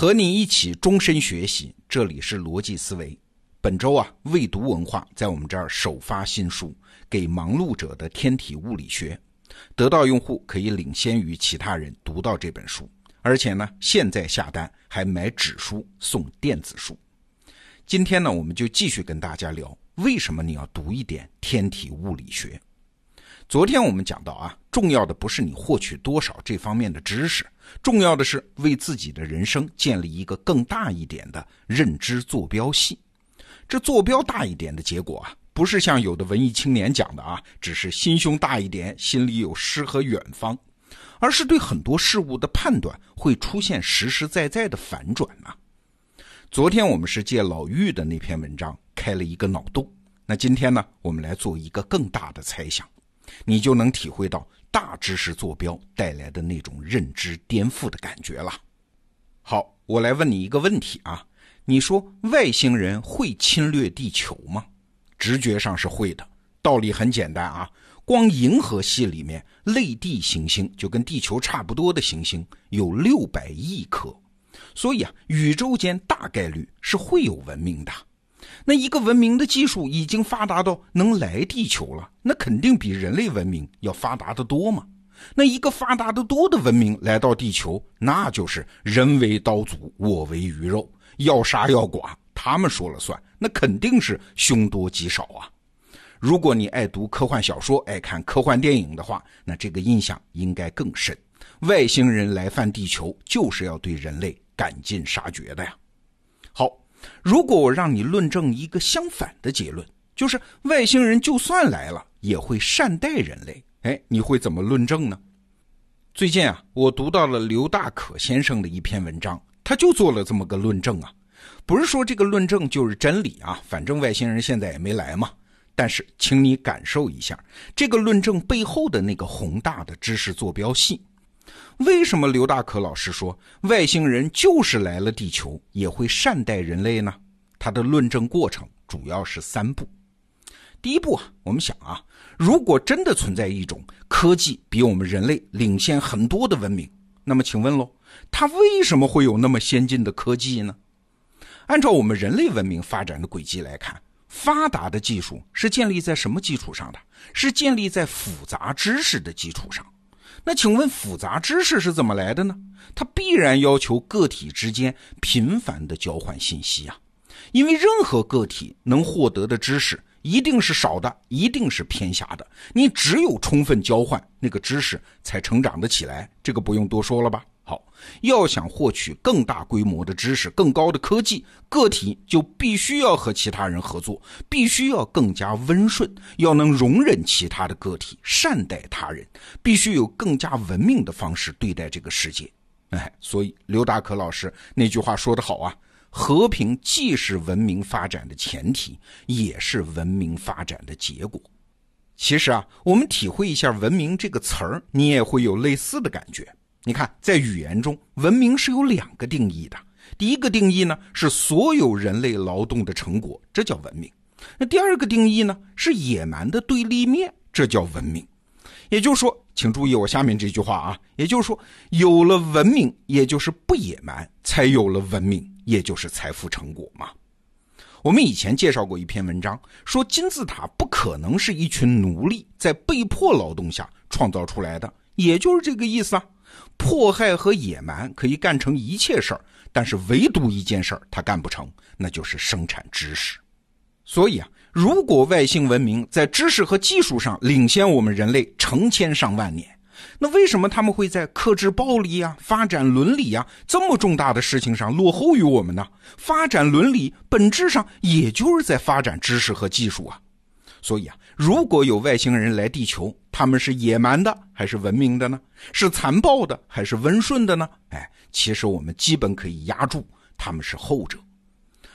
和你一起终身学习，这里是逻辑思维。本周啊，未读文化在我们这儿首发新书《给忙碌者的天体物理学》，得到用户可以领先于其他人读到这本书，而且呢，现在下单还买纸书送电子书。今天呢，我们就继续跟大家聊，为什么你要读一点天体物理学。昨天我们讲到啊，重要的不是你获取多少这方面的知识，重要的是为自己的人生建立一个更大一点的认知坐标系。这坐标大一点的结果啊，不是像有的文艺青年讲的啊，只是心胸大一点，心里有诗和远方，而是对很多事物的判断会出现实实在在的反转啊。昨天我们是借老玉的那篇文章开了一个脑洞，那今天呢，我们来做一个更大的猜想。你就能体会到大知识坐标带来的那种认知颠覆的感觉了。好，我来问你一个问题啊，你说外星人会侵略地球吗？直觉上是会的，道理很简单啊，光银河系里面类地行星就跟地球差不多的行星有六百亿颗，所以啊，宇宙间大概率是会有文明的。那一个文明的技术已经发达到能来地球了，那肯定比人类文明要发达的多嘛。那一个发达的多的文明来到地球，那就是人为刀俎，我为鱼肉，要杀要剐，他们说了算，那肯定是凶多吉少啊。如果你爱读科幻小说，爱看科幻电影的话，那这个印象应该更深。外星人来犯地球，就是要对人类赶尽杀绝的呀。好。如果我让你论证一个相反的结论，就是外星人就算来了也会善待人类，哎，你会怎么论证呢？最近啊，我读到了刘大可先生的一篇文章，他就做了这么个论证啊，不是说这个论证就是真理啊，反正外星人现在也没来嘛。但是，请你感受一下这个论证背后的那个宏大的知识坐标系。为什么刘大可老师说外星人就是来了地球也会善待人类呢？他的论证过程主要是三步。第一步啊，我们想啊，如果真的存在一种科技比我们人类领先很多的文明，那么请问喽，它为什么会有那么先进的科技呢？按照我们人类文明发展的轨迹来看，发达的技术是建立在什么基础上的？是建立在复杂知识的基础上。那请问复杂知识是怎么来的呢？它必然要求个体之间频繁的交换信息啊，因为任何个体能获得的知识一定是少的，一定是偏狭的。你只有充分交换，那个知识才成长得起来。这个不用多说了吧？好，要想获取更大规模的知识、更高的科技，个体就必须要和其他人合作，必须要更加温顺，要能容忍其他的个体，善待他人，必须有更加文明的方式对待这个世界。哎，所以刘大可老师那句话说得好啊：和平既是文明发展的前提，也是文明发展的结果。其实啊，我们体会一下“文明”这个词儿，你也会有类似的感觉。你看，在语言中，文明是有两个定义的。第一个定义呢，是所有人类劳动的成果，这叫文明。那第二个定义呢，是野蛮的对立面，这叫文明。也就是说，请注意我下面这句话啊，也就是说，有了文明，也就是不野蛮，才有了文明，也就是财富成果嘛。我们以前介绍过一篇文章，说金字塔不可能是一群奴隶在被迫劳动下创造出来的，也就是这个意思啊。迫害和野蛮可以干成一切事儿，但是唯独一件事儿他干不成，那就是生产知识。所以啊，如果外星文明在知识和技术上领先我们人类成千上万年，那为什么他们会在克制暴力啊、发展伦理啊这么重大的事情上落后于我们呢？发展伦理本质上也就是在发展知识和技术啊。所以啊，如果有外星人来地球，他们是野蛮的还是文明的呢？是残暴的还是温顺的呢？哎，其实我们基本可以压住，他们是后者。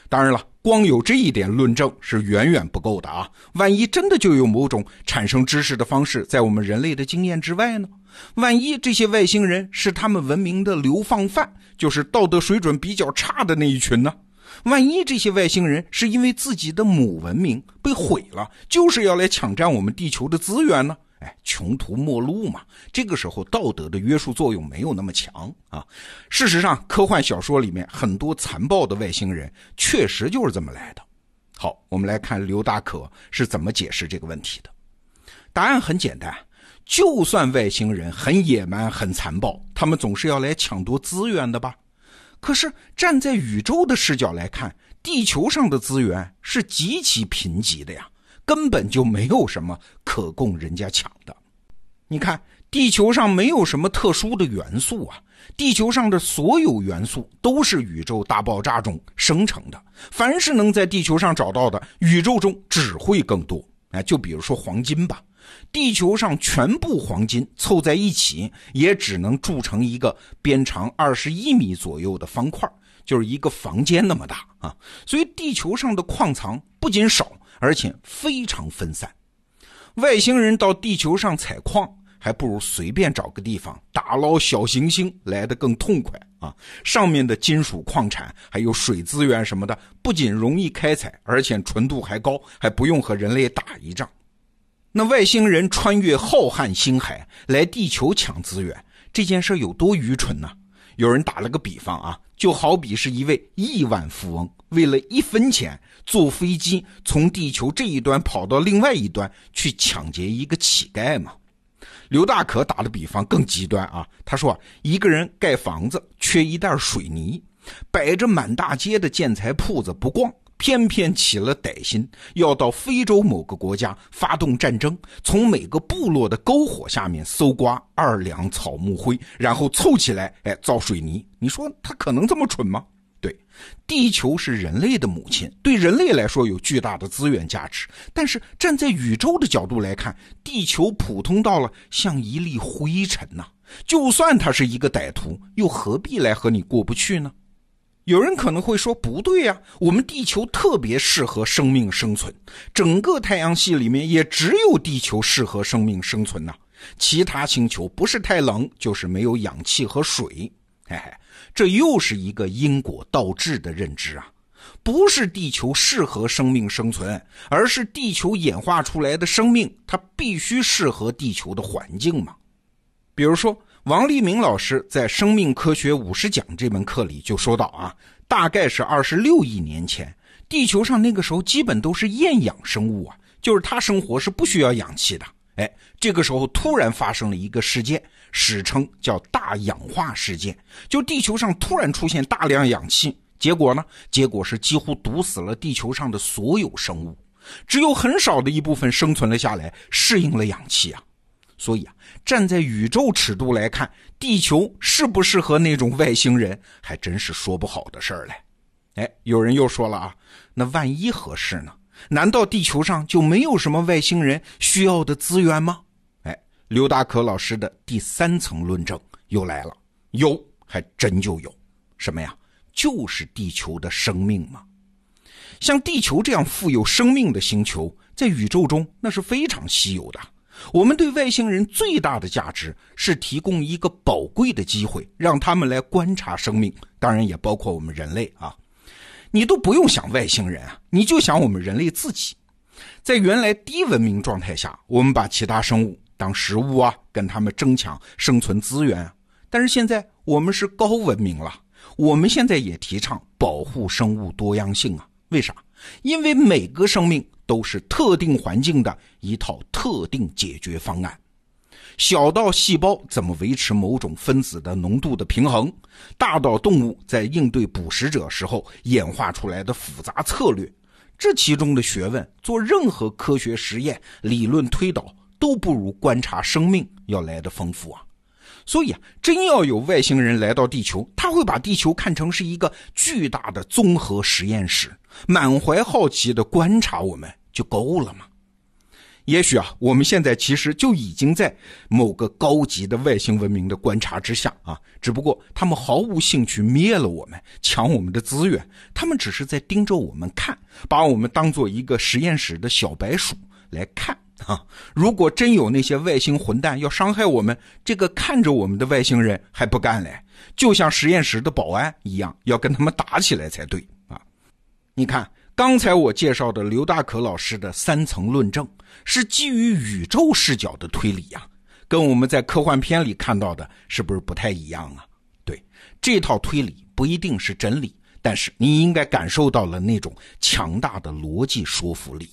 当然了，光有这一点论证是远远不够的啊！万一真的就有某种产生知识的方式在我们人类的经验之外呢？万一这些外星人是他们文明的流放犯，就是道德水准比较差的那一群呢？万一这些外星人是因为自己的母文明被毁了，就是要来抢占我们地球的资源呢？穷途末路嘛。这个时候道德的约束作用没有那么强啊。事实上，科幻小说里面很多残暴的外星人确实就是这么来的。好，我们来看刘大可是怎么解释这个问题的。答案很简单，就算外星人很野蛮、很残暴，他们总是要来抢夺资源的吧？可是站在宇宙的视角来看，地球上的资源是极其贫瘠的呀，根本就没有什么可供人家抢的。你看，地球上没有什么特殊的元素啊。地球上的所有元素都是宇宙大爆炸中生成的，凡是能在地球上找到的，宇宙中只会更多。哎，就比如说黄金吧，地球上全部黄金凑在一起，也只能铸成一个边长二十一米左右的方块，就是一个房间那么大啊。所以地球上的矿藏不仅少，而且非常分散。外星人到地球上采矿。还不如随便找个地方打捞小行星来的更痛快啊！上面的金属矿产还有水资源什么的，不仅容易开采，而且纯度还高，还不用和人类打一仗。那外星人穿越浩瀚星海来地球抢资源，这件事有多愚蠢呢？有人打了个比方啊，就好比是一位亿万富翁为了一分钱坐飞机从地球这一端跑到另外一端去抢劫一个乞丐嘛。刘大可打的比方更极端啊！他说，一个人盖房子缺一袋水泥，摆着满大街的建材铺子不逛，偏偏起了歹心，要到非洲某个国家发动战争，从每个部落的篝火下面搜刮二两草木灰，然后凑起来，哎，造水泥。你说他可能这么蠢吗？对，地球是人类的母亲，对人类来说有巨大的资源价值。但是站在宇宙的角度来看，地球普通到了像一粒灰尘呐。就算他是一个歹徒，又何必来和你过不去呢？有人可能会说，不对呀，我们地球特别适合生命生存，整个太阳系里面也只有地球适合生命生存呐。其他星球不是太冷，就是没有氧气和水。嘿嘿。这又是一个因果倒置的认知啊！不是地球适合生命生存，而是地球演化出来的生命，它必须适合地球的环境嘛。比如说，王立明老师在《生命科学五十讲》这门课里就说到啊，大概是二十六亿年前，地球上那个时候基本都是厌氧生物啊，就是它生活是不需要氧气的。哎，这个时候突然发生了一个事件，史称叫大氧化事件，就地球上突然出现大量氧气，结果呢，结果是几乎毒死了地球上的所有生物，只有很少的一部分生存了下来，适应了氧气啊。所以啊，站在宇宙尺度来看，地球适不适合那种外星人，还真是说不好的事儿嘞。哎，有人又说了啊，那万一合适呢？难道地球上就没有什么外星人需要的资源吗？哎，刘大可老师的第三层论证又来了，有，还真就有，什么呀？就是地球的生命嘛。像地球这样富有生命的星球，在宇宙中那是非常稀有的。我们对外星人最大的价值是提供一个宝贵的机会，让他们来观察生命，当然也包括我们人类啊。你都不用想外星人啊，你就想我们人类自己。在原来低文明状态下，我们把其他生物当食物啊，跟他们争抢生存资源。但是现在我们是高文明了，我们现在也提倡保护生物多样性啊。为啥？因为每个生命都是特定环境的一套特定解决方案。小到细胞怎么维持某种分子的浓度的平衡，大到动物在应对捕食者时候演化出来的复杂策略，这其中的学问，做任何科学实验、理论推导都不如观察生命要来的丰富啊！所以啊，真要有外星人来到地球，他会把地球看成是一个巨大的综合实验室，满怀好奇的观察我们就够了嘛。也许啊，我们现在其实就已经在某个高级的外星文明的观察之下啊，只不过他们毫无兴趣灭了我们，抢我们的资源，他们只是在盯着我们看，把我们当做一个实验室的小白鼠来看啊。如果真有那些外星混蛋要伤害我们，这个看着我们的外星人还不干嘞，就像实验室的保安一样，要跟他们打起来才对啊。你看。刚才我介绍的刘大可老师的三层论证是基于宇宙视角的推理呀，跟我们在科幻片里看到的是不是不太一样啊？对，这套推理不一定是真理，但是你应该感受到了那种强大的逻辑说服力。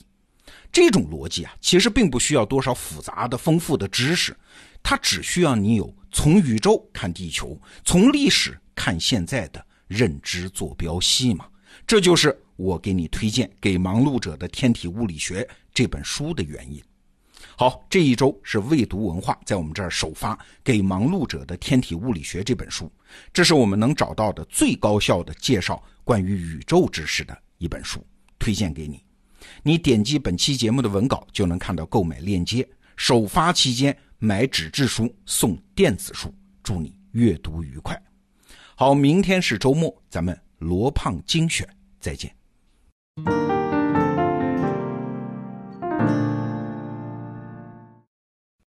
这种逻辑啊，其实并不需要多少复杂的、丰富的知识，它只需要你有从宇宙看地球，从历史看现在的认知坐标系嘛。这就是我给你推荐《给忙碌者的天体物理学》这本书的原因。好，这一周是未读文化在我们这儿首发《给忙碌者的天体物理学》这本书，这是我们能找到的最高效的介绍关于宇宙知识的一本书，推荐给你。你点击本期节目的文稿就能看到购买链接。首发期间买纸质书送电子书，祝你阅读愉快。好，明天是周末，咱们罗胖精选再见。